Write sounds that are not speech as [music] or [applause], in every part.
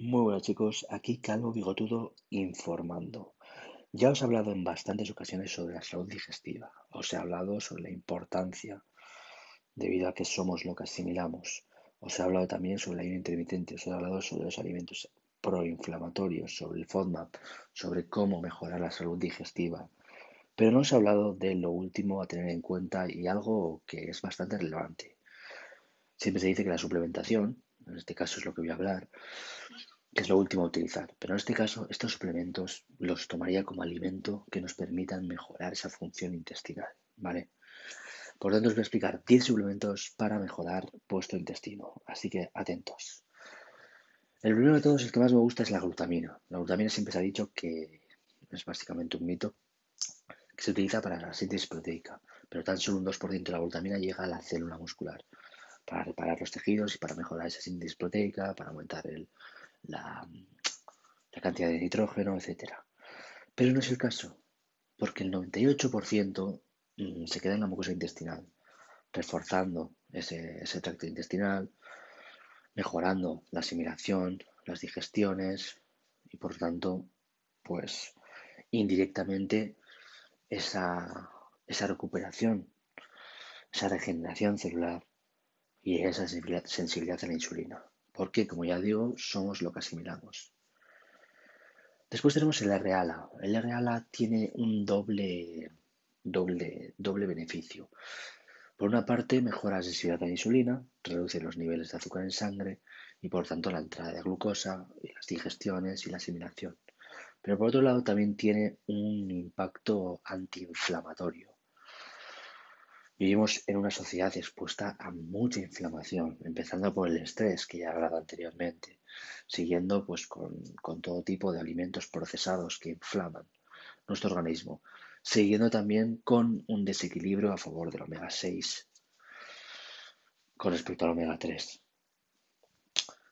Muy buenas chicos, aquí Calvo Bigotudo informando. Ya os he hablado en bastantes ocasiones sobre la salud digestiva. Os he hablado sobre la importancia debido a que somos lo que asimilamos. Os he hablado también sobre el ayuno intermitente. Os he hablado sobre los alimentos proinflamatorios, sobre el FODMAP, sobre cómo mejorar la salud digestiva. Pero no os he hablado de lo último a tener en cuenta y algo que es bastante relevante. Siempre se dice que la suplementación, en este caso es lo que voy a hablar, que es lo último a utilizar. Pero en este caso, estos suplementos los tomaría como alimento que nos permitan mejorar esa función intestinal, ¿vale? Por tanto, os voy a explicar 10 suplementos para mejorar vuestro intestino. Así que atentos. El primero de todos, el que más me gusta, es la glutamina. La glutamina siempre se ha dicho que es básicamente un mito que se utiliza para la síntesis proteica, pero tan solo un 2% de la glutamina llega a la célula muscular para reparar los tejidos y para mejorar esa síntesis proteica, para aumentar la, cantidad de nitrógeno, etc. Pero no es el caso, porque el 98% mm, se queda en la mucosa intestinal, reforzando ese, tracto intestinal, mejorando la asimilación, las digestiones y por tanto, pues indirectamente esa, esa recuperación, esa regeneración celular y esa sensibilidad a la insulina. Porque, como ya digo, somos lo que asimilamos. Después tenemos el R-ALA. El R-ALA tiene un doble, doble, doble beneficio. Por una parte, mejora la sensibilidad a la insulina, reduce los niveles de azúcar en sangre y por tanto la entrada de glucosa y las digestiones y la asimilación. Pero por otro lado también tiene un impacto antiinflamatorio. Vivimos en una sociedad expuesta a mucha inflamación, empezando por el estrés que ya he hablado anteriormente, siguiendo pues con, con todo tipo de alimentos procesados que inflaman nuestro organismo, siguiendo también con un desequilibrio a favor del omega 6 con respecto al omega 3.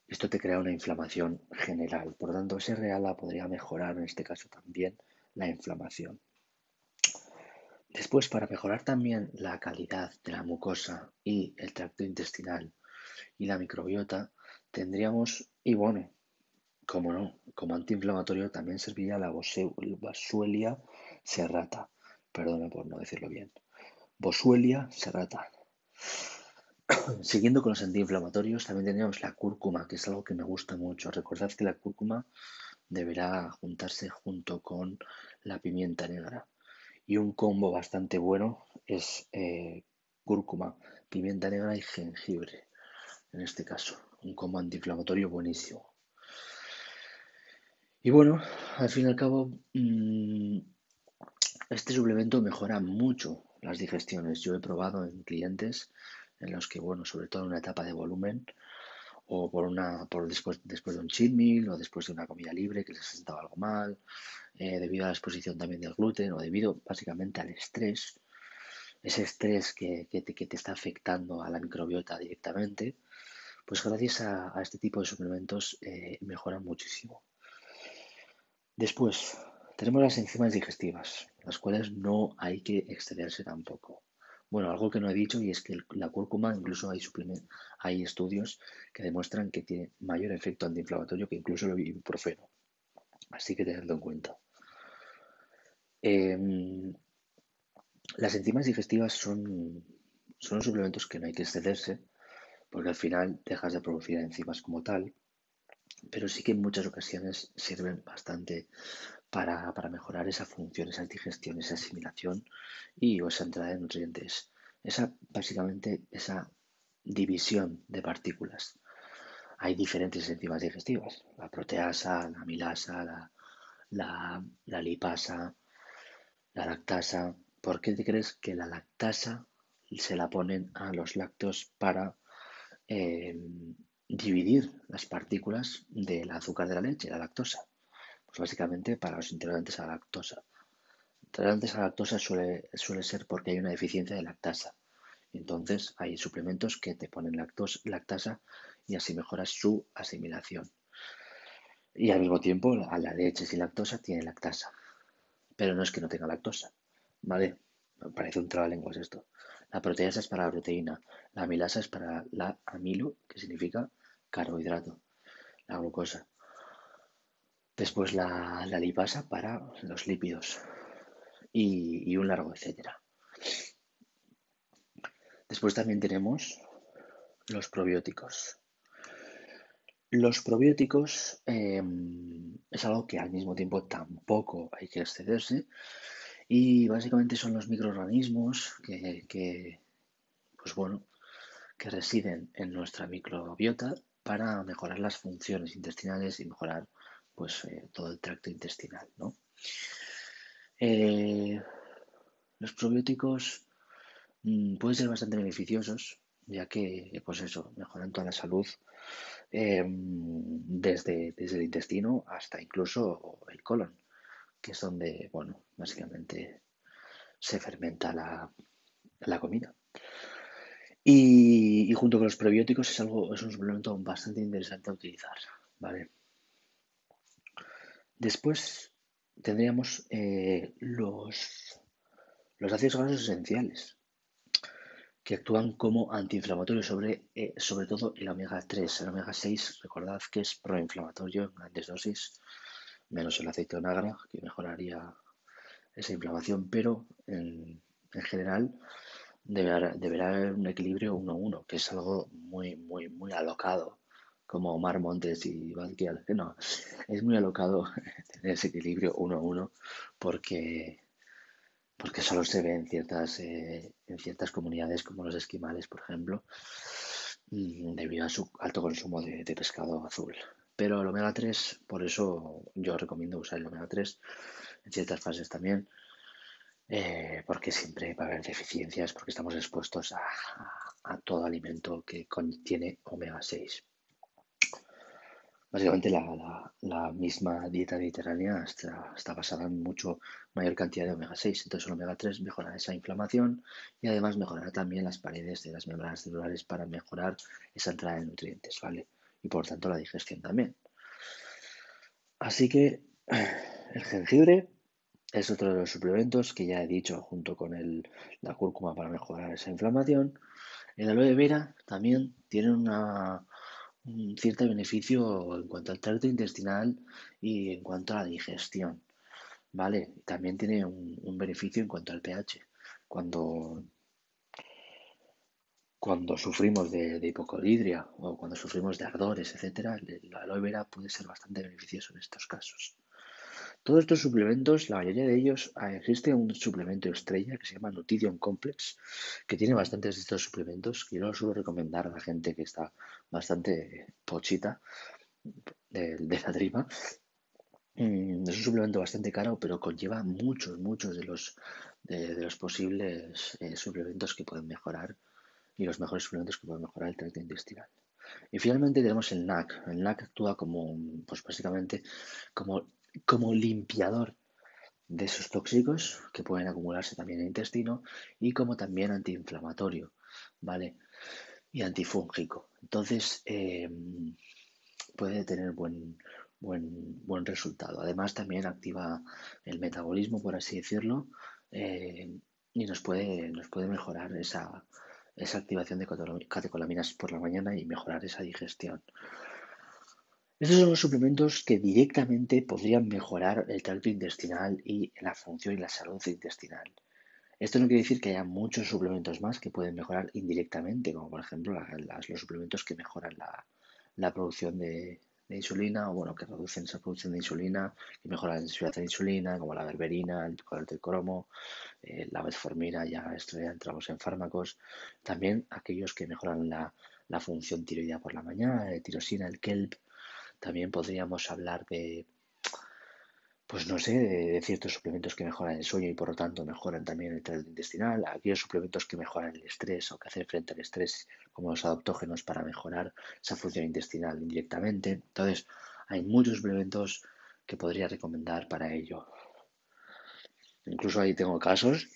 Esto te crea una inflamación general. Por lo tanto, ese reala podría mejorar en este caso también la inflamación. Después, para mejorar también la calidad de la mucosa y el tracto intestinal y la microbiota, tendríamos, bueno, como no, como antiinflamatorio también serviría la Boswellia serrata. Perdona por no decirlo bien. Boswellia serrata. [coughs] Siguiendo con los antiinflamatorios, también tendríamos la cúrcuma, que es algo que me gusta mucho. Recordad que la cúrcuma deberá juntarse junto con la pimienta negra. Y un combo bastante bueno es eh, cúrcuma, pimienta negra y jengibre. En este caso, un combo antiinflamatorio buenísimo. Y bueno, al fin y al cabo, mm, este suplemento mejora mucho las digestiones. Yo he probado en clientes en los que, bueno, sobre todo en una etapa de volumen, o por una, por después, después de un cheat o después de una comida libre que les ha sentado algo mal, eh, debido a la exposición también del gluten, o debido básicamente al estrés, ese estrés que, que, te, está afectando a la microbiota directamente, pues gracias a, este tipo de suplementos eh, mejoran muchísimo. Después, tenemos las enzimas digestivas, las cuales no hay que excederse tampoco. Bueno, algo que no he dicho y es que la cúrcuma, incluso hay, estudios que demuestran que tiene mayor efecto antiinflamatorio que incluso el ibuprofeno. Así que tenedlo en cuenta. Em, las enzimas digestivas son, son suplementos que no hay que excederse porque al final dejas de producir enzimas como tal, pero sí que en muchas ocasiones sirven bastante para, mejorar esa función, esa digestión, esa asimilación y esa entrada de nutrientes. Esa, básicamente, esa división de partículas. Hay diferentes enzimas digestivas, la proteasa, la amilasa, la, la, lipasa, la lactasa. ¿Por qué te crees que la lactasa se la ponen a los lácteos para eh, dividir las partículas del azúcar de la leche, la lactosa? Básicamente para los intolerantes a la lactosa. Intolerantes a la lactosa suele, suele ser porque hay una deficiencia de lactasa. Entonces hay suplementos que te ponen lactasa y así mejoras su asimilación. Y al mismo tiempo a la leche sin lactosa tiene lactasa. Pero no es que no tenga lactosa. ¿Vale? Parece un trabalenguas esto. La proteasa es para la proteína. La amilasa es para la amilo, que significa carbohidrato. La glucosa. Después la, lipasa para los lípidos y, un largo etcétera. Después también tenemos los probióticos. Los probióticos em, es algo que al mismo tiempo tampoco hay que excederse y básicamente son los microorganismos que, pues bueno, que residen en nuestra microbiota para mejorar las funciones intestinales y mejorar pues eh, todo el tracto intestinal, ¿no? Eh, los probióticos mm, pueden ser bastante beneficiosos, ya que, pues eso, mejoran toda la salud em, desde, desde el intestino hasta incluso el colon, que es donde, bueno, básicamente se fermenta la, la comida. Y, y, junto con los probióticos es algo, es un suplemento bastante interesante a utilizar, ¿vale? Después tendríamos eh, los, los ácidos grasos esenciales, que actúan como antiinflamatorios sobre, eh, sobre todo el omega 3. El omega 6, recordad que es proinflamatorio en grandes dosis, menos el aceite de onagra, que mejoraría esa inflamación, pero en, general deberá, deberá, haber un equilibrio 1-1, que es algo muy, muy, muy alocado como Omar Montes y que no, es muy alocado [laughs] tener ese equilibrio uno a uno porque, porque solo se ve en ciertas, eh, en ciertas comunidades como los esquimales, por ejemplo, mm, debido a su alto consumo de, pescado azul. Pero el omega 3, por eso yo recomiendo usar el omega 3 en ciertas fases también, eh, porque siempre va a haber deficiencias, porque estamos expuestos a, a todo alimento que contiene omega 6. Básicamente la, misma dieta mediterránea está, basada en mucho mayor cantidad de omega 6. Entonces el omega 3 mejora esa inflamación y además mejorará también las paredes de las membranas celulares para mejorar esa entrada de nutrientes, ¿vale? Y por tanto la digestión también. Así que el jengibre es otro de los suplementos que ya he dicho junto con el, la cúrcuma para mejorar esa inflamación. El aloe vera también tiene una, un cierto beneficio en cuanto al tracto intestinal y en cuanto a la digestión. ¿Vale? También tiene un, beneficio en cuanto al pH. Cuando, cuando sufrimos de, de, hipocolidria o cuando sufrimos de ardores, etcétera, la aloe vera puede ser bastante beneficioso en estos casos. Todos estos suplementos, la mayoría de ellos, ah, existe un suplemento estrella que se llama Nutrition Complex, que tiene bastantes de estos suplementos, que yo lo suelo recomendar a la gente que está bastante pochita de, la tripa. Mm, es un suplemento bastante caro, pero conlleva muchos, muchos de los, de, los posibles eh, suplementos que pueden mejorar y los mejores suplementos que pueden mejorar el tracto intestinal. Y finalmente tenemos el NAC. El NAC actúa como, pues básicamente, como como limpiador de esos tóxicos que pueden acumularse también en el intestino y como también antiinflamatorio, ¿vale? Y antifúngico. Entonces, eh, puede tener buen, buen, buen resultado. Además, también activa el metabolismo, por así decirlo, eh, y nos puede, nos puede mejorar esa, esa activación de catecolaminas por la mañana y mejorar esa digestión. Estos son los suplementos que directamente podrían mejorar el tracto intestinal y la función y la salud intestinal. Esto no quiere decir que haya muchos suplementos más que pueden mejorar indirectamente, como por ejemplo los suplementos que mejoran la, producción de, insulina o bueno, que reducen esa producción de insulina, que mejoran la sensibilidad de insulina, como la berberina, el del cromo, eh, la metformina, ya esto ya entramos en fármacos. También aquellos que mejoran la, la función tiroidea por la mañana, el tirosina, el kelp, también podríamos hablar de, pues no sé, de, ciertos suplementos que mejoran el sueño y por lo tanto mejoran también el tracto intestinal, aquellos suplementos que mejoran el estrés o que hacen frente al estrés, como los adaptógenos para mejorar esa función intestinal indirectamente. Entonces, hay muchos suplementos que podría recomendar para ello. Incluso ahí tengo casos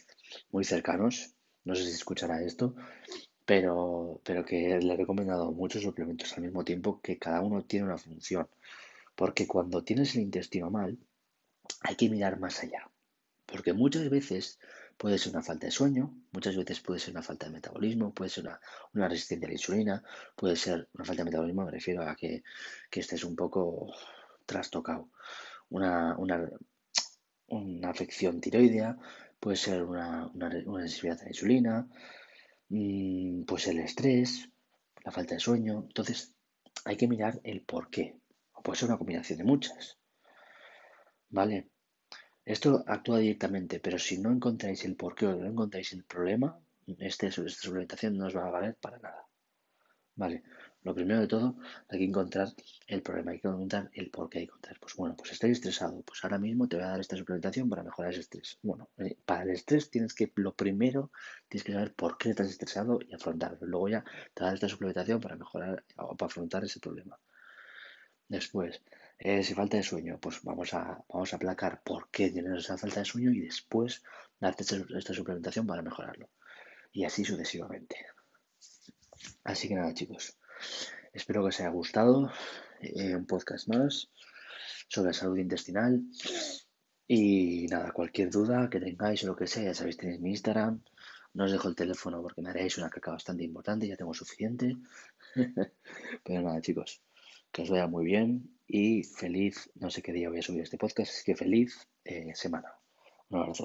muy cercanos, no sé si escuchará esto, pero, pero que le he recomendado muchos suplementos al mismo tiempo que cada uno tiene una función. Porque cuando tienes el intestino mal, hay que mirar más allá. Porque muchas veces puede ser una falta de sueño, muchas veces puede ser una falta de metabolismo, puede ser una, resistencia a la insulina, puede ser una falta de metabolismo, me refiero a que, que estés un poco trastocado. una, una, afección tiroidea, puede ser una, una, sensibilidad a la insulina, pues el estrés, la falta de sueño. Entonces, hay que mirar el por qué. O puede ser una combinación de muchas. ¿Vale? Esto actúa directamente, pero si no encontráis el porqué o no encontráis el problema, este, esta suplementación no os va a valer para nada. Vale, lo primero de todo hay que encontrar el problema, hay que encontrar el por qué hay que encontrar. Pues bueno, pues estoy estresado, pues ahora mismo te voy a dar esta suplementación para mejorar ese estrés. Bueno, eh, para el estrés tienes que, lo primero, tienes que saber por qué estás estresado y afrontarlo. Luego ya te voy a dar esta suplementación para mejorar o para afrontar ese problema. Después, eh, si falta de sueño, pues vamos a, vamos a aplacar por qué tienes esa falta de sueño y después darte esta suplementación para mejorarlo. Y así sucesivamente. Así que nada, chicos. Espero que os haya gustado. Eh, un podcast más sobre salud intestinal. Y nada, cualquier duda que tengáis o lo que sea, ya sabéis, tenéis mi Instagram. No os dejo el teléfono porque me haréis una caca bastante importante, ya tengo suficiente. [laughs] Pero nada, chicos, que os vaya muy bien y feliz, no sé qué día voy a subir este podcast, así que feliz eh, semana. Un abrazo.